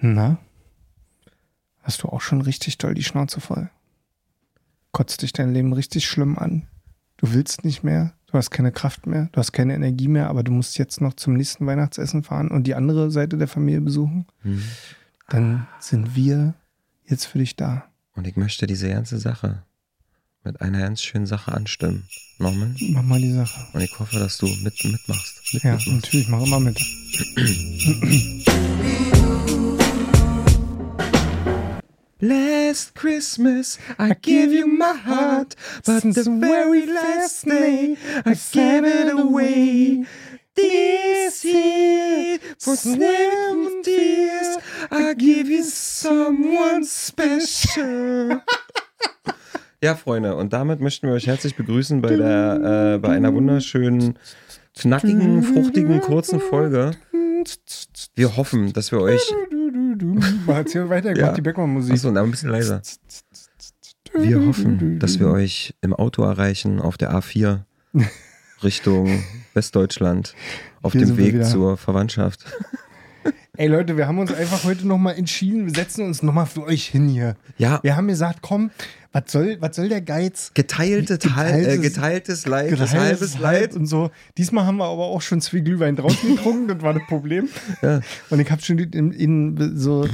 Na? Hast du auch schon richtig doll die Schnauze voll? Kotzt dich dein Leben richtig schlimm an? Du willst nicht mehr, du hast keine Kraft mehr, du hast keine Energie mehr, aber du musst jetzt noch zum nächsten Weihnachtsessen fahren und die andere Seite der Familie besuchen? Mhm. Dann sind wir jetzt für dich da. Und ich möchte diese ganze Sache mit einer ganz schönen Sache anstimmen. Norman? Mach mal die Sache. Und ich hoffe, dass du mit, mitmachst. Mit, Ja, mitmachst. natürlich, mach immer mit. Last Christmas I gave you my heart, but the very last day I gave it away. This year, for seven years, I give you someone special. Ja, Freunde, und damit möchten wir euch herzlich begrüßen bei der, äh, bei einer wunderschönen, knackigen, fruchtigen, kurzen Folge. Wir hoffen, dass wir euch, hat hier weiter, Ja. die Beckmann-Musik. achso, aber ein bisschen leiser. Wir hoffen, dass wir euch im Auto erreichen, auf der A4 Richtung Westdeutschland, auf Hier dem Weg zur Verwandtschaft. Ey Leute, wir haben uns einfach heute nochmal entschieden, wir setzen uns nochmal für euch hin hier. Ja, Wir haben gesagt, komm, was soll, was soll der Geiz? geteilte, Teil, äh, Geteiltes- geteiltes Leid, Geteiltes halbes Leid. und so. Diesmal haben wir aber auch schon zwei Glühwein draußen getrunken, das war das Problem. Ja. Und ich habe schon in, in so,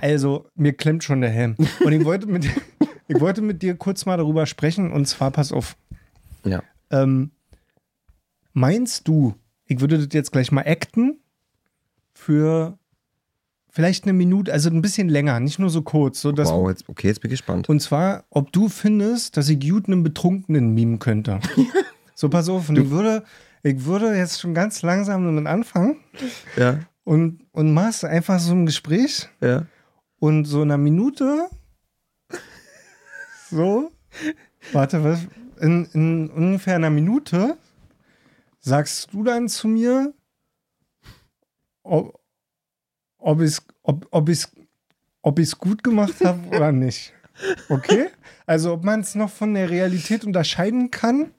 also mir klemmt schon der Helm. Und ich wollte mit, ich wollte mit dir kurz mal darüber sprechen und zwar, pass auf, Ja. ähm, meinst du, ich würde das jetzt gleich mal acten für vielleicht eine Minute, also ein bisschen länger, nicht nur so kurz, so dass Wow, jetzt, okay, jetzt bin ich gespannt. und zwar, ob du findest, dass ich gut einen Betrunkenen mimen könnte. so, pass auf, und ich würde, ich würde jetzt schon ganz langsam damit anfangen Ja, und, und machst einfach so ein Gespräch ja. und so in einer Minute, so, warte, was, in, in ungefähr einer Minute sagst du dann zu mir, ob, ob ich es ob, ob ich's, ob ich's gut gemacht habe oder nicht. Okay? Also ob man es noch von der Realität unterscheiden kann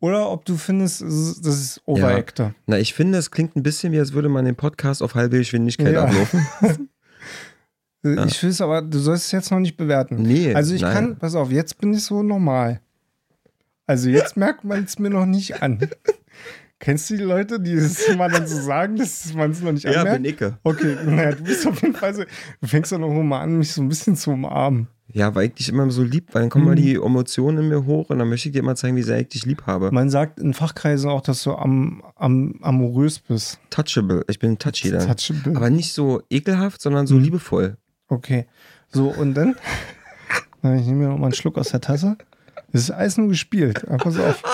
oder ob du findest, das ist Overactor. Na, ich finde, es klingt ein bisschen wie, als würde man den Podcast auf halbe Geschwindigkeit Ja. ablaufen. Ich will es aber, du sollst es jetzt noch nicht bewerten. Nee, Also ich nein. kann, pass auf, jetzt bin ich so normal. Also jetzt merkt man es mir noch nicht an. Kennst du die Leute, die das mal dann so sagen, dass man es noch nicht Ja, anmerkt? bin Icke. Okay, naja, du bist auf jeden Fall so, du fängst doch noch mal an, mich so ein bisschen zu umarmen. Ja, weil ich dich immer so lieb, weil dann kommen mal Mhm. die Emotionen in mir hoch und dann möchte ich dir mal zeigen, wie sehr ich dich lieb habe. Man sagt in Fachkreisen auch, dass du am, am amorös bist. Touchable. Ich bin touchy dann. Touchable. Aber nicht so ekelhaft, sondern so Mhm. liebevoll. Okay. So, und dann? Ich nehme mir noch mal einen Schluck aus der Tasse. Das ist alles nur gespielt. Aber pass auf. Pass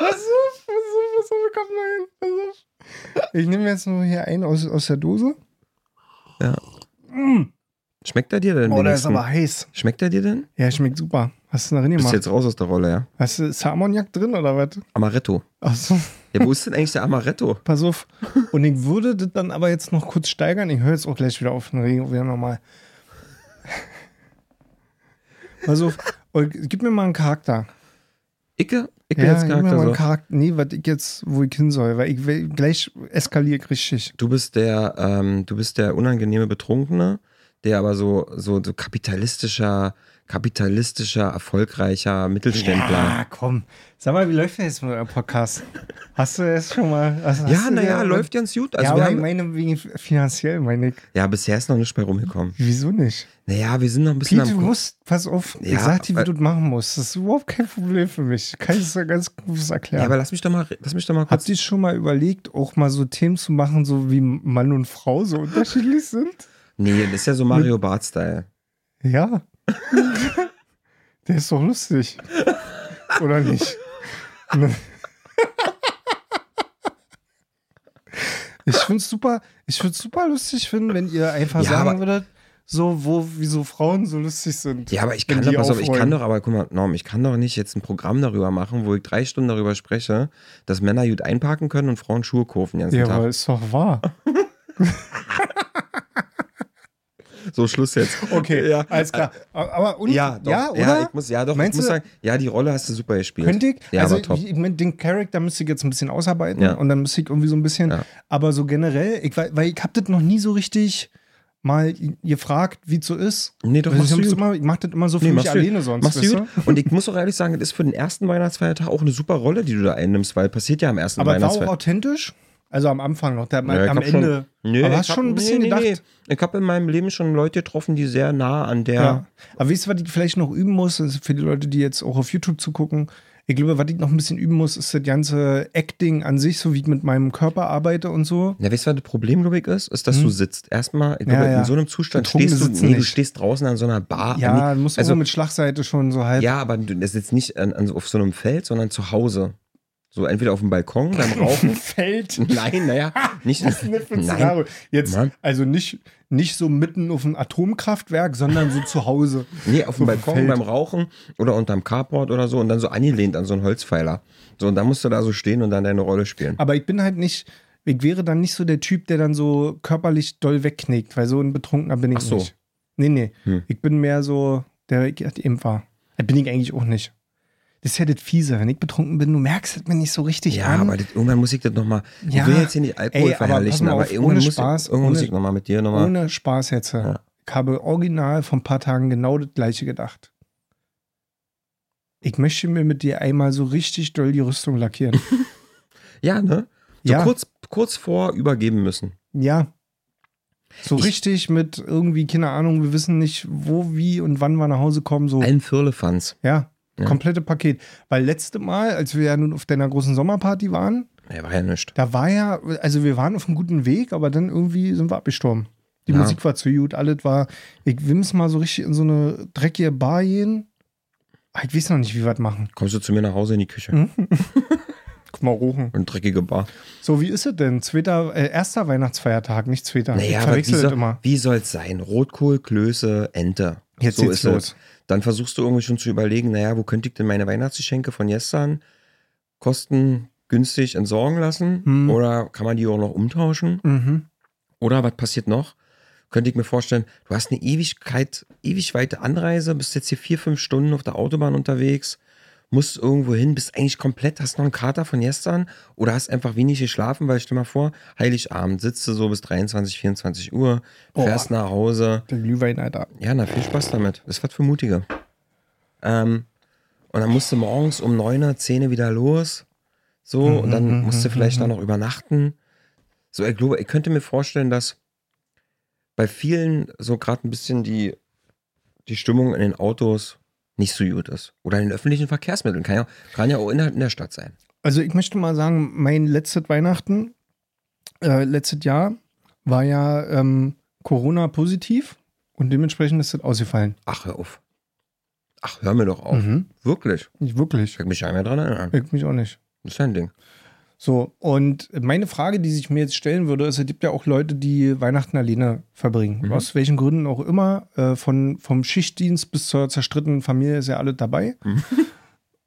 auf, pass auf, pass auf, komm mal hin. Pass auf. Ich nehme jetzt nur hier einen aus, aus der Dose. Ja. Schmeckt er dir denn? Oh, der ist aber heiß. Schmeckt er dir denn? Ja, schmeckt super. Hast du da drin Bist gemacht? jetzt raus aus der Rolle, ja? Hast du Salmoniak drin oder was? Amaretto. Achso, Ja, wo ist denn eigentlich der Amaretto? pass auf. Und ich würde das dann aber jetzt noch kurz steigern. Ich höre jetzt auch gleich wieder auf, dann reden wir wieder nochmal. Pass auf. Und gib mir mal einen Charakter. Icke? Icke Ja, mir Charakter so. Charakter. Nee, was ich jetzt, wo ich hin soll, weil ich will, gleich eskaliere ich richtig. Du bist der, ähm, du bist der unangenehme Betrunkene, der aber so, so, so kapitalistischer, kapitalistischer, erfolgreicher Mittelständler. Ja, komm. Sag mal, wie läuft denn jetzt mit eurem Podcast? Hast du jetzt schon mal. Hast, Ja, du naja, läuft ganz gut. Also ja, wir aber ich haben, meine, wegen finanziell, meine ich. ja, bisher ist noch nicht bei rumgekommen. Wieso nicht? Naja, wir sind noch ein bisschen Pete, du am. musst, pass auf, ich Ja, sag dir, wie du das machen musst. Das ist überhaupt kein Problem für mich. Kann ich es dir ganz gut erklären. Ja, aber lass mich doch mal, lass mich doch mal kurz. Habt ihr schon mal überlegt, auch mal so Themen zu machen, so wie Mann und Frau so unterschiedlich sind? Nee, das ist ja so Mario Bart-Style. Ja. Der ist doch lustig. Oder nicht? Ich finde es super, ich würde super lustig finden, wenn ihr einfach Ja, sagen würdet, so, wo, wieso Frauen so lustig sind. Ja, aber ich kann doch, pass auf, ich kann doch, aber guck mal, Norm, ich kann doch nicht jetzt ein Programm darüber machen, wo ich drei Stunden darüber spreche, dass Männer gut einparken können und Frauen Schuhe den ganzen Ja, Tag. aber ist doch wahr. So, Schluss jetzt. Okay, ja. alles klar. Aber und, Ja, doch. ja, oder? ich muss, ja, doch. Meinst ich muss du- sagen, ja, die Rolle hast du super gespielt. Könnte ich? Ja, also aber. Ich, den Charakter müsste ich jetzt ein bisschen ausarbeiten Ja. und dann müsste ich irgendwie so ein bisschen, Ja. aber so generell, ich, wei- weil ich habe das noch nie so richtig mal gefragt, wie es so ist. Nee, doch, Weil machst ich, du immer, ich mach das immer so für Nee, mich du- alleine sonst. Machst du weißt gut. Und ich muss auch ehrlich sagen, das ist für den ersten Weihnachtsfeiertag auch eine super Rolle, die du da einnimmst, weil passiert ja am ersten Aber war auch Weihnachtsfeiertag. authentisch? Also am Anfang noch, der, Ja, am Ende. Schon, nee, aber ich hast hab- schon ein bisschen nee, nee, gedacht. Ich habe in meinem Leben schon Leute getroffen, die sehr nah an der. Ja. Aber weißt du, was ich vielleicht noch üben muss, ist für die Leute, die jetzt auch auf YouTube zugucken, ich glaube, was ich noch ein bisschen üben muss, ist das ganze Acting an sich, so wie ich mit meinem Körper arbeite und so. Ja, weißt du, was das Problem, glaube ich, ist? Ist, dass du sitzt. Erstmal, ich glaube, Hm. Ja, ja. in so einem Zustand stehst du, sitzen nee, du stehst draußen an so einer Bar. Ja, du musst also, also mit Schlagseite schon so halb. ja, aber du- jetzt nicht an, an, auf so einem Feld, sondern zu Hause. So entweder auf dem Balkon beim Rauchen. Feld. Nein, naja, nicht. Ist das für ein Nein. Jetzt, Mann. also nicht, nicht so mitten auf einem Atomkraftwerk, sondern so zu Hause. Nee, auf dem dem Balkon Feld. beim Rauchen oder unterm Carport oder so und dann so angelehnt an so einen Holzpfeiler. So, und dann musst du da so stehen und dann deine Rolle spielen. Aber ich bin halt nicht, ich wäre dann nicht so der Typ, der dann so körperlich doll wegknickt, weil so ein Betrunkener bin ich Ach so. nicht. Nee, nee. Hm. Ich bin mehr so, der eben war. Das bin ich eigentlich auch nicht. Das ist ja das Fiese. Wenn ich betrunken bin, du merkst es mir nicht so richtig Ja, an. aber das, irgendwann muss ich das nochmal. Ja. Ich will jetzt hier nicht Alkohol Ey, aber verherrlichen, aber, auf, irgendwann ohne muss, Spaß, ich, irgendwann muss ohne- ich nochmal mit dir nochmal. Ohne Spaß jetzt. Ja. Ich habe original vor ein paar Tagen genau das gleiche gedacht. Ich möchte mir mit dir einmal so richtig doll die Rüstung lackieren. Ja, ne? So Ja. kurz, kurz vor übergeben müssen. ja. So Ich- richtig mit irgendwie, keine Ahnung, wir wissen nicht, wo, wie und wann wir nach Hause kommen. So. Ein Firlefanz. Ja, Ja. komplette Paket. Weil letzte Mal, als wir ja nun auf deiner großen Sommerparty waren, Nee, war ja nichts. da war ja, also wir waren auf einem guten Weg, aber dann irgendwie sind wir abgestorben. Die Ja. Musik war zu gut, alles war, ich will es mal so richtig in so eine dreckige Bar gehen. Ah, Ich weiß noch nicht, wie wir das machen. Kommst du zu mir nach Hause in die Küche? Hm? Guck mal, rochen. Und dreckige Bar. So, wie ist es denn? Zweiter, äh, erster Weihnachtsfeiertag, nicht zweiter. Naja, aber wie, soll, immer. wie soll's sein? Rotkohl, Klöße, Ente. Jetzt so ist los. es. Dann versuchst du irgendwie schon zu überlegen, naja, wo könnte ich denn meine Weihnachtsgeschenke von gestern kostengünstig entsorgen lassen? Hm. Oder kann man die auch noch umtauschen? Mhm. Oder was passiert noch? Könnte ich mir vorstellen, du hast eine Ewigkeit, ewig weite Anreise, bist jetzt hier vier, fünf Stunden auf der Autobahn unterwegs, musst irgendwo hin, bist eigentlich komplett, hast noch einen Kater von gestern oder hast einfach wenig geschlafen, weil stell mal vor, Heiligabend sitzt du so bis 23, 24 Uhr, Oh. fährst nach Hause. Der Glühwein, Alter. Ja, na, viel Spaß damit. Das ist was für Mutige. Ähm, und dann musst du morgens um 9 Uhr, 10 Uhr wieder los. So, und dann musst du vielleicht da noch übernachten. So, ich glaube, ich könnte mir vorstellen, dass bei vielen so gerade ein bisschen die, die Stimmung in den Autos nicht so gut ist. Oder in den öffentlichen Verkehrsmitteln. Kann ja, kann ja auch in der, in der Stadt sein. Also ich möchte mal sagen, mein letztes Weihnachten, äh, letztes Jahr, war ja ähm, Corona-positiv und dementsprechend ist das ausgefallen. Ach, hör auf. Ach, hör mir doch auf. Mhm. Wirklich. Nicht wirklich. Ich mich ja mehr dran erinnern. Ich mich auch nicht. Das ist ein Ding. So, und meine Frage, die sich mir jetzt stellen würde, ist, es gibt ja auch Leute, die Weihnachten alleine verbringen. Mhm. Aus welchen Gründen auch immer. Äh, von, vom Schichtdienst bis zur zerstrittenen Familie ist ja alle dabei. Mhm.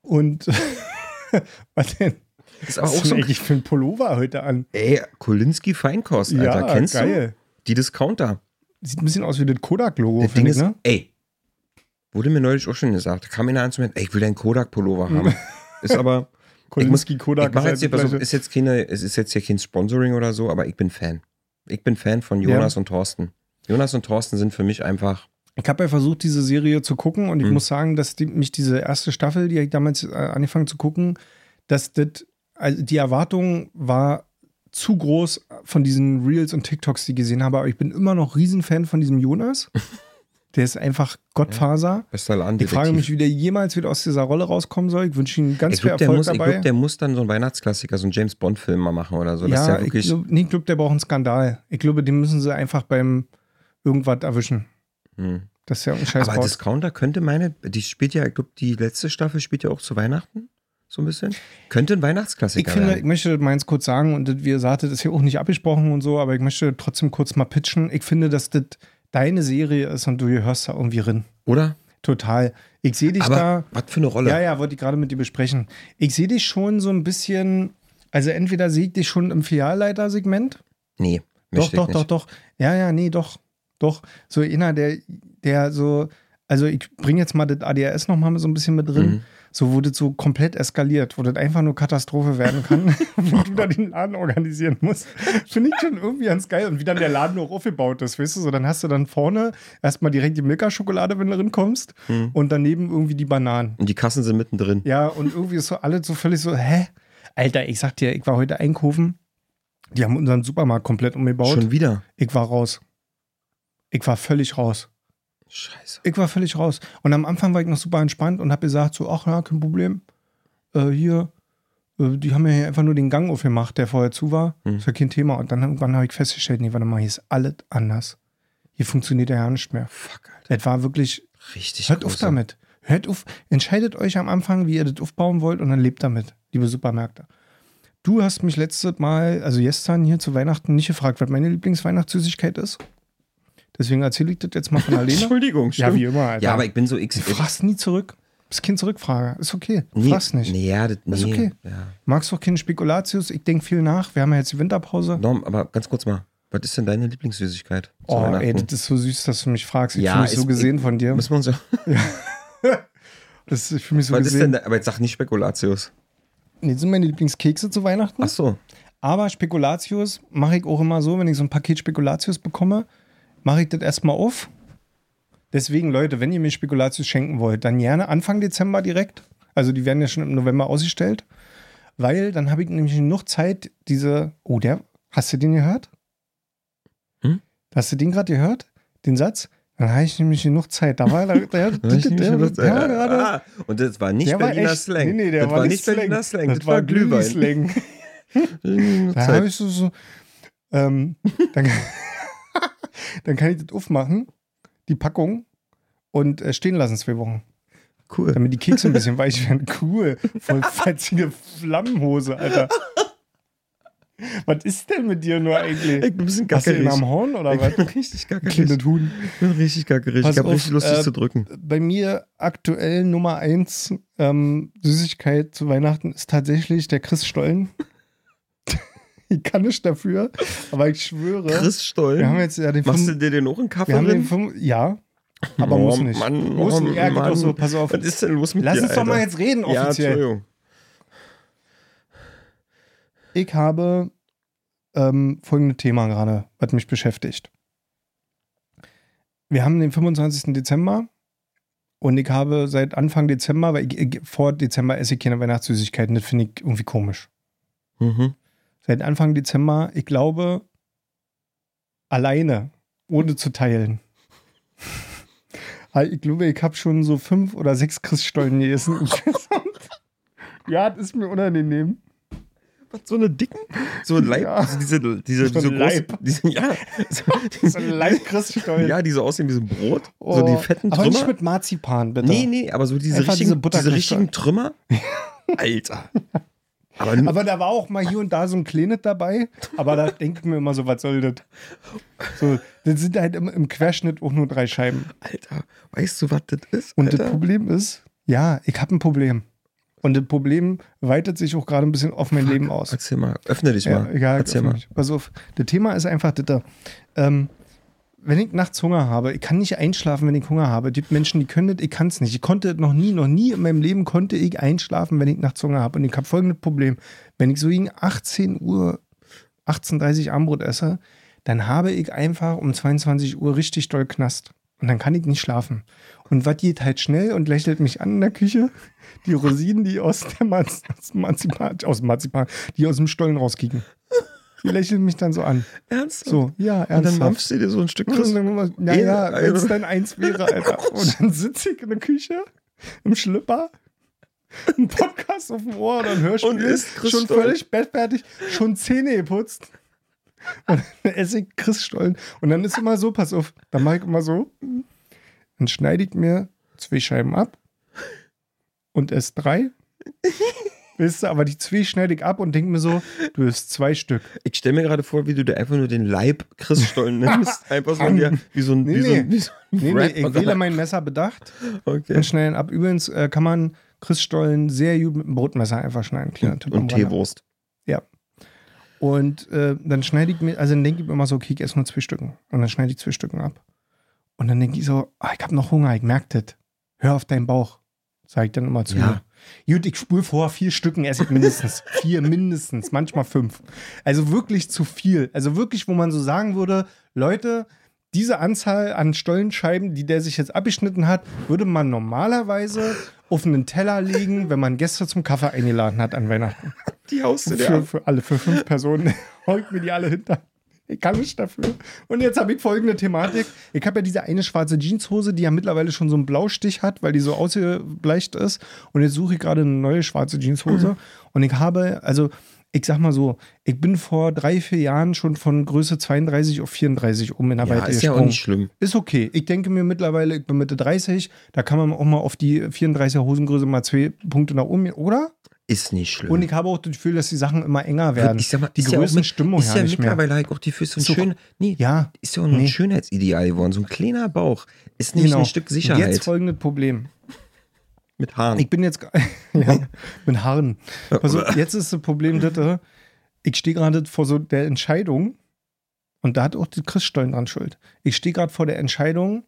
Und was denn? Das ist aber Was auch ist so eigentlich für ein Pullover heute an? Ey, Kolinski Feinkost, Alter. Kennst geil. du? Die Discounter. Sieht ein bisschen aus wie das Kodak-Logo, finde ich, ist, ne? ey, wurde mir neulich auch schon gesagt. Da kam einer an zu mir, ey, ich will deinen Kodak-Pullover haben. ist aber, Kolinski ich Kodak mach jetzt hier, das ist jetzt keine, es ist jetzt hier kein Sponsoring oder so, aber ich bin Fan. Ich bin Fan von Jonas und Thorsten. Jonas und Thorsten sind für mich einfach, Ich habe ja versucht, diese Serie zu gucken und ich Mhm. muss sagen, dass die, mich diese erste Staffel, die ich damals äh, angefangen zu gucken, dass das, also die Erwartung war zu groß von diesen Reels und TikToks, die ich gesehen habe, aber ich bin immer noch Riesenfan von diesem Jonas. Der ist einfach Gottfaser. bester Laden. Ich frage mich, wie der jemals wieder aus dieser Rolle rauskommen soll. Ich wünsche ihm ganz ich viel glaube, der, Erfolg muss- ich dabei. glaub, der muss dann so einen Weihnachtsklassiker, so einen James Bond-Film mal machen oder so. ja, ich glaube, nee, ich glaub, der braucht einen Skandal. Ich glaube, den müssen sie einfach beim irgendwas erwischen. Hm. Das ist ja ein Scheiß Aber. Discounter könnte meine, die spielt ja, ich glaube, die letzte Staffel spielt ja auch zu Weihnachten. So ein bisschen. Könnte ein Weihnachtsklassiker Ich finde, ich werden. möchte meins kurz sagen und wie ihr sagtet, ist ja auch nicht abgesprochen und so, aber ich möchte trotzdem kurz mal pitchen. Ich finde, dass das deine Serie ist und du gehörst da irgendwie rein. Oder? Total. Ich sehe dich Aber da. was für eine Rolle? Ja, ja, wollte ich gerade mit dir besprechen. Ich sehe dich schon so ein bisschen, also entweder sehe ich dich schon im Filialleitersegment. Nee, Doch, doch, doch, doch. Ja, ja, nee, doch. Doch, so einer, der, der so, also ich bringe jetzt mal das ADHS nochmal so ein bisschen mit drin, Mhm. So das so komplett eskaliert, wo das einfach nur Katastrophe werden kann, wo du da den Laden organisieren musst. Finde ich schon irgendwie ganz geil. Und wie dann der Laden auch aufgebaut ist, weißt du, so dann hast du dann vorne erstmal direkt die Milka-Schokolade, wenn du drin kommst, Mhm. und daneben irgendwie die Bananen. Und die Kassen sind mittendrin. Ja, und irgendwie ist so alles so völlig so, hä? Alter, ich sag dir, ich war heute einkaufen. Die haben unseren Supermarkt komplett umgebaut. Schon wieder. Ich war raus. Ich war völlig raus. Scheiße. Ich war völlig raus. Und am Anfang war ich noch super entspannt und habe gesagt so, ach ja, kein Problem. Äh, hier, äh, die haben ja hier einfach nur den Gang aufgemacht, der vorher zu war. Hm. Ist ja kein Thema. Und dann irgendwann habe ich festgestellt, nee, warte mal, hier ist alles anders. Hier funktioniert ja nicht mehr. Fuck, Alter. Das war wirklich, Richtig hört auf große. damit. Hört auf, entscheidet euch am Anfang, wie ihr das aufbauen wollt und dann lebt damit, liebe Supermärkte. Du hast mich letztes Mal, also gestern hier zu Weihnachten nicht gefragt, was meine Lieblingsweihnachtssüßigkeit ist. Deswegen erzähle ich das jetzt mal von alleine. Entschuldigung, Ja, stimmt. wie immer, Alter. Ja, aber ich bin so x. Du fragst nie zurück. Bist kein Zurückfrager. Ist okay. Du Nee, fragst nicht. Nee, ja, das, nee. Ist okay. Ja. Magst auch keine Spekulatius? Ich denke viel nach. Wir haben ja jetzt die Winterpause. Norm, aber ganz kurz mal. Was ist denn deine Lieblingssüßigkeit? Oh, ey, das ist so süß, dass du mich fragst. Ich Ja, fühle mich ist- so gesehen von dir. Müssen wir uns ja. Das, ich fühle mich so Was ist denn gesehen. da, aber jetzt sag nicht Spekulatius. Nee, das sind meine Lieblingskekse zu Weihnachten. Ach so. Aber Spekulatius mache ich auch immer so, wenn ich so ein Paket Spekulatius bekomme, mache ich das erstmal auf. Deswegen, Leute, wenn ihr mir Spekulatius schenken wollt, dann gerne Anfang Dezember direkt. Also die werden ja schon im November ausgestellt. Weil dann habe ich nämlich genug Zeit, diese. Oh, der. Hast du den gehört? Hm? Hast du den gerade gehört? Den Satz? Dann habe ich nämlich genug Zeit. Da war der, der, der, der, der, der war gerade. ah, und das war nicht war Berliner echt, Slang. Nee, nee, der das war, nicht Berliner Slang. Das, war Glühwein. Glühwein. Da habe ich so, so ähm, dann, dann kann ich das aufmachen, die Packung, und äh, stehen lassen zwei Wochen. Cool. Damit die Kekse ein bisschen weich werden. Cool. Voll fetzige Flammenhose, Alter. Was ist denn mit dir nur eigentlich? Ich bin ein bisschen Hast du gackerig. am Horn oder Ich was? bin richtig gackerig. Kleines Huhn. Ich bin richtig gackerig. Pass ich habe richtig Lust, dich äh, zu drücken. Bei mir aktuell Nummer eins ähm, Süßigkeit zu Weihnachten ist tatsächlich der Christstollen. ich kann nicht dafür, aber ich schwöre. Chris Stoll. wir haben jetzt ja den Machst du dir den auch in Kaffee Wir haben den fünf, ja, aber Oh, muss nicht. Mann, muss oh, nicht. Ja, geht Mann. so, pass auf. Was ist denn los mit Lass dir, uns doch mal Alter? jetzt reden, Ja, offiziell. Entschuldigung. ich habe ähm, folgendes Thema gerade, was mich beschäftigt. Wir haben den 25. Dezember und ich habe seit Anfang Dezember, weil ich, ich, vor Dezember esse ich keine Weihnachtssüßigkeiten, das finde ich irgendwie komisch. Mhm. Seit Anfang Dezember, ich glaube, alleine, ohne zu teilen. Ich glaube, ich habe schon so fünf oder sechs Christstollen gegessen. ja, das ist mir unangenehm. Was, so eine dicken? So ein Leib? Ja. Also diese, diese, So ein diese Leib. großen, diese, ja, so, So ein Leib-Christstollen. ja, die so aussehen wie so ein Brot. so Oh, die fetten aber nicht Trümmer. mit Marzipan, bitte. Nee, nee, aber so diese Einfach diese richtigen, diese, Butterkristalle. richtigen Trümmer. Alter. Aber, Aber da war auch mal hier und da so ein Kleines dabei. Aber da denke ich mir immer so, was soll das? So, das sind halt im, im Querschnitt auch nur drei Scheiben. Alter, weißt du, was das ist? Und das Alter? Problem ist, ja, ich habe ein Problem. Und das Problem weitet sich auch gerade ein bisschen auf mein Leben aus. Erzähl mal, öffne dich Ja, mal. egal. Erzähl mal. Pass auf. Das Thema ist einfach das da. Ähm, wenn ich nachts Hunger habe, ich kann nicht einschlafen, wenn ich Hunger habe. Es gibt Menschen, die können das, ich kann es nicht. Ich konnte noch nie, noch nie in meinem Leben konnte ich einschlafen, wenn ich nachts Hunger habe. Und ich habe folgendes Problem. Wenn ich so gegen 18 Uhr, 18.30 Uhr Armbrot esse, dann habe ich einfach um 22 Uhr richtig doll Knast. Und dann kann ich nicht schlafen. Und was geht halt schnell und lächelt mich an in der Küche? Die Rosinen, die aus, der Marzipan, aus Marzipan, die aus dem Stollen rauskicken. Die lächeln mich dann so an. Ernsthaft? So, ja, Und dann ernsthaft. mampfst du dir so ein Stück Christ. dann ja, ja, Ey, wenn es also- dann eins wäre, Alter. Und dann sitze ich in der Küche, im Schlipper, ein Podcast auf dem Ohr Hörspiel. Und isst schon völlig bettfertig, schon Zähne geputzt. Und dann esse ich Christstollen. Und dann ist immer so, pass auf, dann mache ich immer so, dann schneide ich mir zwei Scheiben ab und esse drei. Weißt du, aber die zwei schneide ich ab und denke mir so, du isst zwei Stück. Ich stelle mir gerade vor, wie du dir einfach nur den Leib Christstollen nimmst. Einfach so, der, wie so ein, Nee, wie so ein, wie so ein Nee, nee, ich wähle mein Messer bedacht Okay. und schneide ihn ab. Übrigens äh, kann man Christstollen sehr gut mit einem Brotmesser einfach schneiden. Kleiner Tipp Und. Teewurst. Und äh, dann schneide ich mir, also dann denke ich mir immer so, okay, ich esse nur zwei Stücken. Und dann schneide ich zwei Stücken ab. Und dann denke ich so, ah, ich habe noch Hunger, ich merke das. Hör auf deinen Bauch, sage ich dann immer zu Ja. mir. Gut, ich spule vor, vier Stücken esse ich mindestens. vier mindestens, manchmal fünf. Also wirklich zu viel. Also wirklich, wo man so sagen würde, Leute, diese Anzahl an Stollenscheiben, die der sich jetzt abgeschnitten hat, würde man normalerweise auf einen Teller legen, wenn man Gäste zum Kaffee eingeladen hat an Weihnachten. Die haust du dir Für, für alle, für fünf Personen. Holt mir die alle hinter. Ich kann nicht dafür. Und jetzt habe ich folgende Thematik. Ich habe ja diese eine schwarze Jeanshose, die ja mittlerweile schon so einen Blaustich hat, weil die so ausgebleicht ist. Und jetzt suche ich gerade eine neue schwarze Jeanshose. Und ich habe, also ich sag mal so, ich bin vor drei, vier Jahren schon von Größe 32 auf 34 um in der Ja, Weite ist ja auch nicht schlimm. Ist okay. Ich denke mir mittlerweile, ich bin Mitte 30, da kann man auch mal auf die 34er Hosengröße mal zwei Punkte nach oben, oder? Ist nicht schlimm. Und ich habe auch das Gefühl, dass die Sachen immer enger werden. ich sag mal, die ist ja Größenstimmung ist ja nicht mehr. mittlerweile halt auch die Füße ein So- schön. Nee, Ja, ist ja auch ein Nee. Schönheitsideal geworden. So ein kleiner Bauch ist nämlich genau. ein Stück Und Sicherheit Jetzt folgendes Problem. mit Haaren. Ich bin jetzt, ja, mit Haaren. Also jetzt ist das Problem, das, ich stehe gerade vor so der Entscheidung, und da hat auch die Chris Stollen dran schuld. Ich stehe gerade vor der Entscheidung,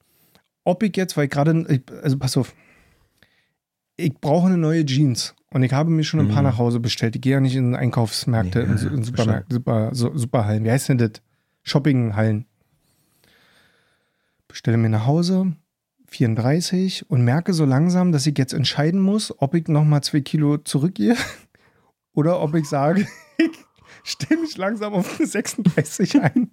ob ich jetzt, weil ich gerade, also pass auf, ich brauche eine neue Jeans. Und ich habe mir schon ein paar Mhm. nach Hause bestellt. Ich gehe ja nicht in Einkaufsmärkte, in, ja, in ja, Supermärkte, Super, Superhallen. Wie heißt denn das? Shoppinghallen. Bestelle mir nach Hause, 34 und merke so langsam, dass ich jetzt entscheiden muss, ob ich nochmal zwei Kilo zurückgehe oder ob ich sage, ich stelle mich langsam auf eine 36 ein.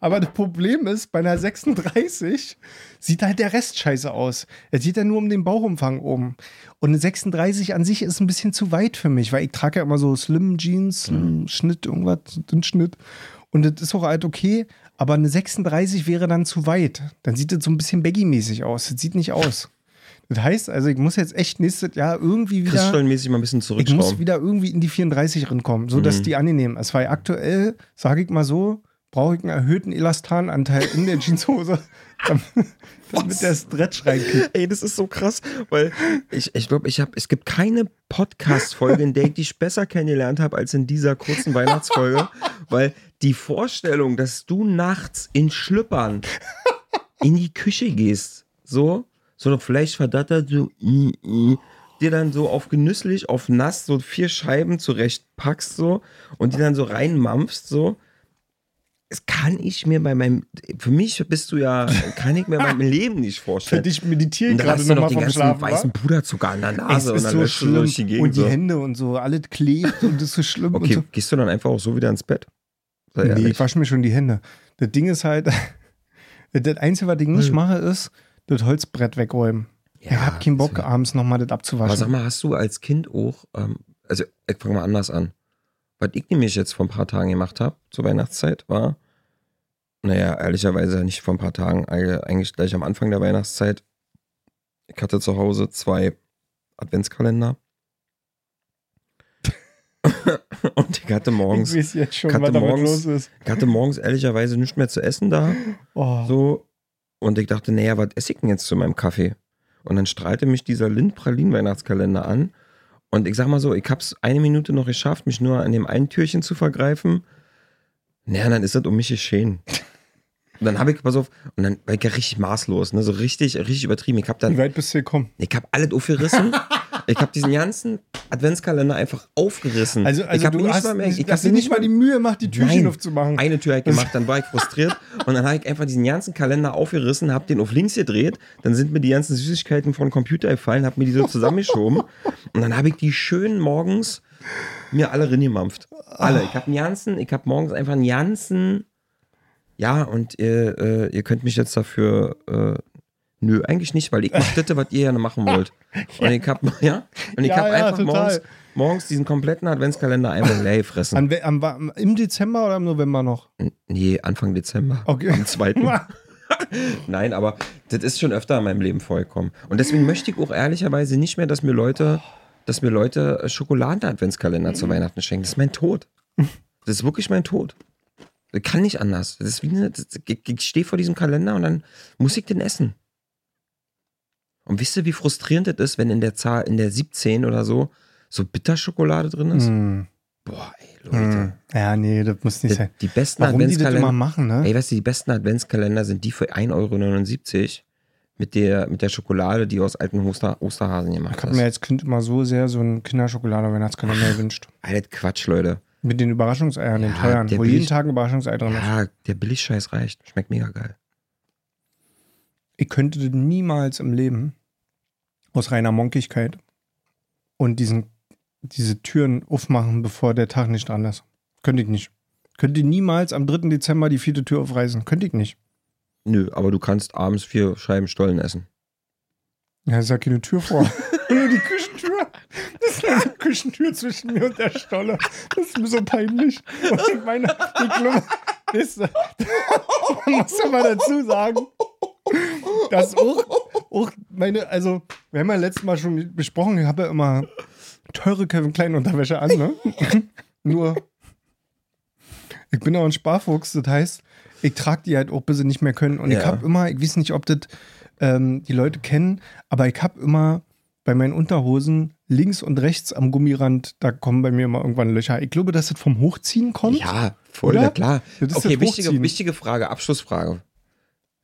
Aber das Problem ist, bei einer 36 sieht halt der Rest scheiße aus. Es sieht ja nur um den Bauchumfang oben. Und eine 36 an sich ist ein bisschen zu weit für mich, weil ich trage ja immer so Slim Jeans, Slim Schnitt, irgendwas, dünn Schnitt. Und das ist auch halt okay, aber eine 36 wäre dann zu weit. Dann sieht das so ein bisschen baggy-mäßig aus. Das sieht nicht aus. Das heißt, also ich muss jetzt echt nächstes Jahr irgendwie wieder. Christstollenmäßig mal ein bisschen Ich muss wieder irgendwie in die 34 rankommen, sodass Mhm. die angenehm ist. Weil aktuell, sage ich mal so, brauche ich einen erhöhten Elastananteil in der Jeanshose, damit, damit der Stretch reinkriegt. Ey, das ist so krass, weil ich ich, glaube, ich habe, es gibt keine Podcast-Folge, in der ich dich besser kennengelernt habe als in dieser kurzen Weihnachtsfolge, weil die Vorstellung, dass du nachts in Schlüppern in die Küche gehst, so, so vielleicht verdattert, so, i, dir dann so auf genüsslich, auf nass so vier Scheiben zurecht packst, so, und die dann so reinmampfst, so, das kann ich mir bei meinem, für mich bist du ja, kann ich mir mein Leben nicht Für vorstellen. dich meditiere Und ich dann gerade noch den vom Schlafen. weißen? Puderzucker an der Es Nase und ist dann so durch die schlimm. Gegend. Und die. Hände und so, alles klebt und das ist so schlimm. Okay, so. gehst du dann einfach auch so wieder ins Bett? Sei Nee, ich wasche mir schon die Hände. Das Ding ist halt, das Einzige, was ich nicht Hm. mache, ist das Holzbrett wegräumen. ich habe keinen Bock, abends nochmal das Aber abzuwaschen. sag mal, hast du als Kind auch, ähm, also ich fange mal anders an. Was ich nämlich jetzt vor ein paar Tagen gemacht habe, zur Weihnachtszeit, war, naja, ehrlicherweise nicht vor ein paar Tagen, eig- eigentlich gleich am Anfang der Weihnachtszeit. Ich hatte zu Hause zwei Adventskalender. Und ich hatte morgens, ich weiß jetzt schon, hatte morgens- los ist. ich hatte morgens ehrlicherweise nichts mehr zu essen da. Oh. So. Und ich dachte, naja, was esse ich denn jetzt zu meinem Kaffee? Und dann strahlte mich dieser Lind-Pralin-Weihnachtskalender an. Und ich sag mal so, ich hab's eine Minute noch geschafft, mich nur an dem einen Türchen zu vergreifen. Naja, dann ist das um mich geschehen. Und dann habe ich, pass auf, und dann war ich ja richtig maßlos, ne, so richtig, richtig übertrieben. Ich hab dann Wie weit bist du gekommen? ich habe alles aufgerissen. ich habe diesen ganzen Adventskalender einfach aufgerissen. Also, ich also hab du nicht hast, mal mehr, ich habe dir nicht mal die Mühe gemacht, die Türchen Nein. aufzumachen. eine Tür halt gemacht, dann war ich frustriert und dann habe ich einfach diesen ganzen Kalender aufgerissen, habe den auf links gedreht, dann sind mir die ganzen Süßigkeiten vom Computer gefallen, habe mir die so zusammengeschoben und dann habe ich die schön morgens mir alle reingemampft. Alle. Ich habe einen ganzen, ich habe morgens einfach einen ganzen, ja und ihr, äh, ihr könnt mich jetzt dafür, äh, nö, eigentlich nicht, weil ich mache das, was ihr gerne machen wollt. Und ich habe, ja, und ich Ja, habe ja, einfach total. morgens, morgens diesen kompletten Adventskalender einfach leer gefressen. An, am, am, Im Dezember oder im November noch? Nee, Anfang Dezember. Okay. Am 2. Nein, aber das ist schon öfter in meinem Leben vorgekommen. Und deswegen möchte ich auch ehrlicherweise nicht mehr, dass mir Leute, dass mir Leute äh, Schokoladen-Adventskalender zu Weihnachten schenken. Das ist mein Tod. Das ist wirklich mein Tod. Das kann nicht anders. Das ist wie eine, ich stehe vor diesem Kalender und dann muss ich den essen. Und wisst ihr, wie frustrierend das ist, wenn in der Zahl, in der 17 oder so, so Bitterschokolade drin ist? Hm. Boah, ey, Leute. Hm. Ja, nee, das muss nicht Die, sein. die besten Warum die das Adventskalender. immer machen, ne? Ey, weißt du, die besten Adventskalender sind die für 1,79 Euro mit der, mit der Schokolade, die aus alten Oster, Osterhasen gemacht Ich habe mir ist. als Kind immer so sehr so einen Kinderschokolade-Weihnachtskalender gewünscht. Alter, Quatsch, Leute. Mit den Überraschungseiern, den Ja, teuren, der wo jeden Tag ein Überraschungsei drin ist. Ja, der Billigscheiß reicht. Schmeckt mega geil. Ich könnte das niemals im Leben aus reiner Monkigkeit und diesen, diese Türen aufmachen, bevor der Tag nicht dran ist. Könnte ich nicht. Könnte niemals am 3. Dezember die vierte Tür aufreißen. Könnte ich nicht. Nö, aber du kannst abends vier Scheiben Stollen essen. Ja, ist ja keine Tür vor. Nur die Küchentür. Das ist eine Küchentür zwischen mir und der Stolle. Das ist mir so peinlich. Und ich meine, die Klumme, weißt du, man muss ja mal dazu sagen, dass auch, auch meine, also, wir haben ja letztes Mal schon besprochen, ich habe ja immer teure Kevin Klein Unterwäsche an, ne? Nur, ich bin auch ein Sparfuchs, das heißt, ich trage die halt auch, bis sie nicht mehr können. Und ich Ja. habe immer, ich weiß nicht, ob das ähm, die Leute kennen, aber ich habe immer bei meinen Unterhosen links und rechts am Gummirand, da kommen bei mir immer irgendwann Löcher. Ich glaube, dass das vom Hochziehen kommt. Ja, voll, na klar. Das ist Okay, das wichtige, wichtige Frage, Abschlussfrage.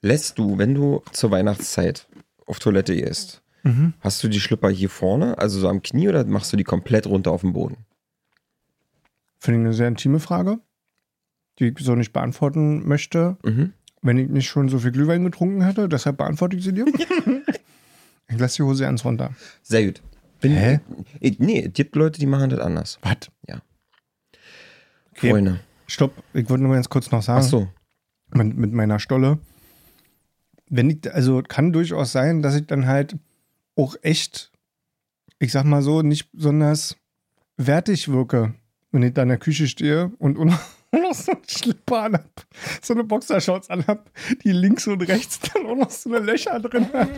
Lässt du, wenn du zur Weihnachtszeit auf Toilette gehst, Mhm. hast du die Schlipper hier vorne, also so am Knie, oder machst du die komplett runter auf den Boden? Finde ich eine sehr intime Frage, die ich so nicht beantworten möchte, Mhm. wenn ich nicht schon so viel Glühwein getrunken hätte. Deshalb beantworte ich sie dir. ich lasse die Hose ernst runter. Sehr gut. Bin, Hä? Äh, Nee, es gibt Leute, die machen das anders. Was? Okay. Freunde. Stopp, ich wollte nur ganz kurz noch sagen. Ach so. mit, mit meiner Stolle. Wenn ich, also kann durchaus sein, dass ich dann halt auch echt, ich sag mal so, nicht besonders wertig wirke, wenn ich da in der Küche stehe und un- noch so einen Schlipper anhab, so eine Boxershorts anhab, die links und rechts dann auch noch so eine Löcher drin hat.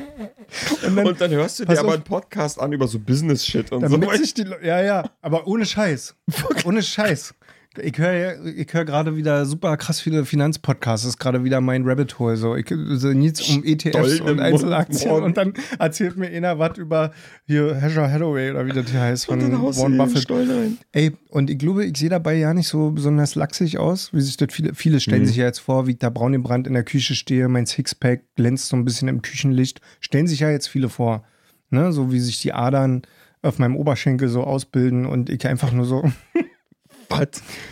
Und dann, Und dann hörst du dir aber auf. einen Podcast an über so Business-Shit und so. sich die Le- ja, ja, aber ohne Scheiß. ohne Scheiß. Ich höre ich höre gerade wieder super krass viele Finanzpodcasts. Das ist gerade wieder mein Rabbit Hole. So, ich, so nichts um ETFs Stollen und Einzelaktien. Mund. Und dann erzählt mir einer was über hier Hazard Hathaway oder wie das hier heißt von Warren Buffett. Ey, und ich glaube, ich sehe dabei ja nicht so besonders lachsig aus, wie sich das viele, viele stellen Mhm. sich ja jetzt vor, wie ich da braun im Brand in der Küche stehe, mein Sixpack glänzt so ein bisschen im Küchenlicht. Stellen sich ja jetzt viele vor. Ne? So wie sich die Adern auf meinem Oberschenkel so ausbilden und ich einfach nur so Was?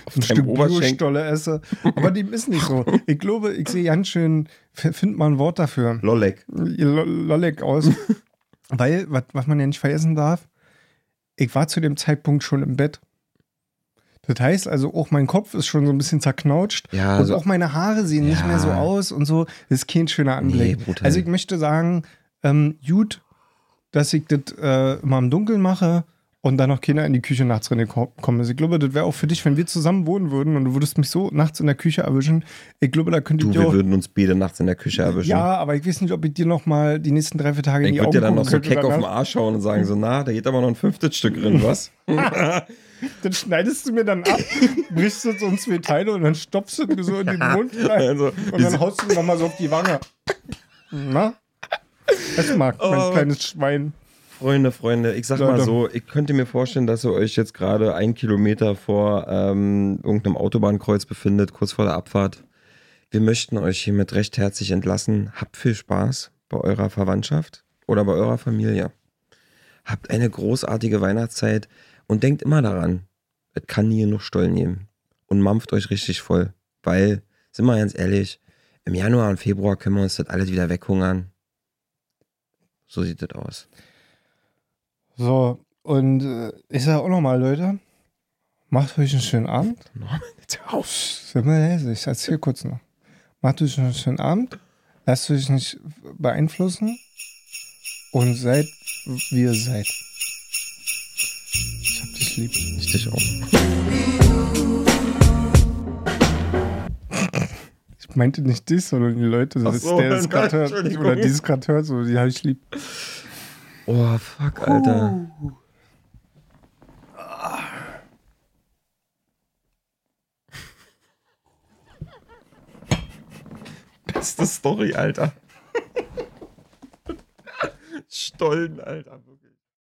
Auf ein Stück. Biostolle esse. Aber dem ist nicht so. Ich glaube, ich sehe ganz schön, find mal ein Wort dafür. Lollek. Lo- Lolleck aus. Weil, was, man ja nicht vergessen darf, ich war zu dem Zeitpunkt schon im Bett. Das heißt also, auch mein Kopf ist schon so ein bisschen zerknautscht. Ja, und so- auch meine Haare sehen nicht Ja. mehr so aus und so. Das ist kein schöner Anblick. Nee, also ich möchte sagen, ähm, gut, dass ich das äh, immer im Dunkeln mache und dann noch keiner in die Küche nachts drin kommen ist. Ich glaube, das wäre auch für dich, wenn wir zusammen wohnen würden und du würdest mich so nachts in der Küche erwischen. Ich glaube, da könnte Du, ich wir auch würden uns beide nachts in der Küche erwischen. ja, aber ich weiß nicht, ob ich dir noch mal die nächsten drei, vier Tage in Ich die würde Augen dir dann noch so keck auf den. Arsch schauen und sagen so, na, da geht aber noch ein fünftes Stück drin, was? Dann schneidest du mir dann ab, brichst so in zwei Teile und dann stopfst du mir so in den Mund rein. Also, und dann haust du mir noch mal so auf die Wange. Na? Es mag, mein Oh. kleines Schwein. Freunde, Freunde, ich sag mal Leute. so, ich könnte mir vorstellen, dass ihr euch jetzt gerade ein Kilometer vor ähm, irgendeinem Autobahnkreuz befindet, kurz vor der Abfahrt. Wir möchten euch hiermit recht herzlich entlassen. Habt viel Spaß bei eurer Verwandtschaft oder bei eurer Familie. Habt eine großartige Weihnachtszeit und denkt immer daran, es kann nie genug Stollen nehmen. Und mampft euch richtig voll. Weil, sind wir ganz ehrlich, im Januar und Februar können wir uns das alles wieder weghungern. So sieht das aus. So, und äh, ich sage auch noch mal, Leute, macht euch einen schönen Abend. Jetzt hör auf. Leise, ich erzähl kurz noch. Macht euch einen schönen Abend. Lasst euch nicht beeinflussen. Und seid, wie ihr seid. Ich hab dich lieb. Ich dich auch. Ich meinte nicht dich, sondern die Leute, so, der das gerade hört. Oder dieses gerade hört, so, die habe ich lieb. Oh, fuck, Alter. Beste Story, Alter. Stollen, Alter.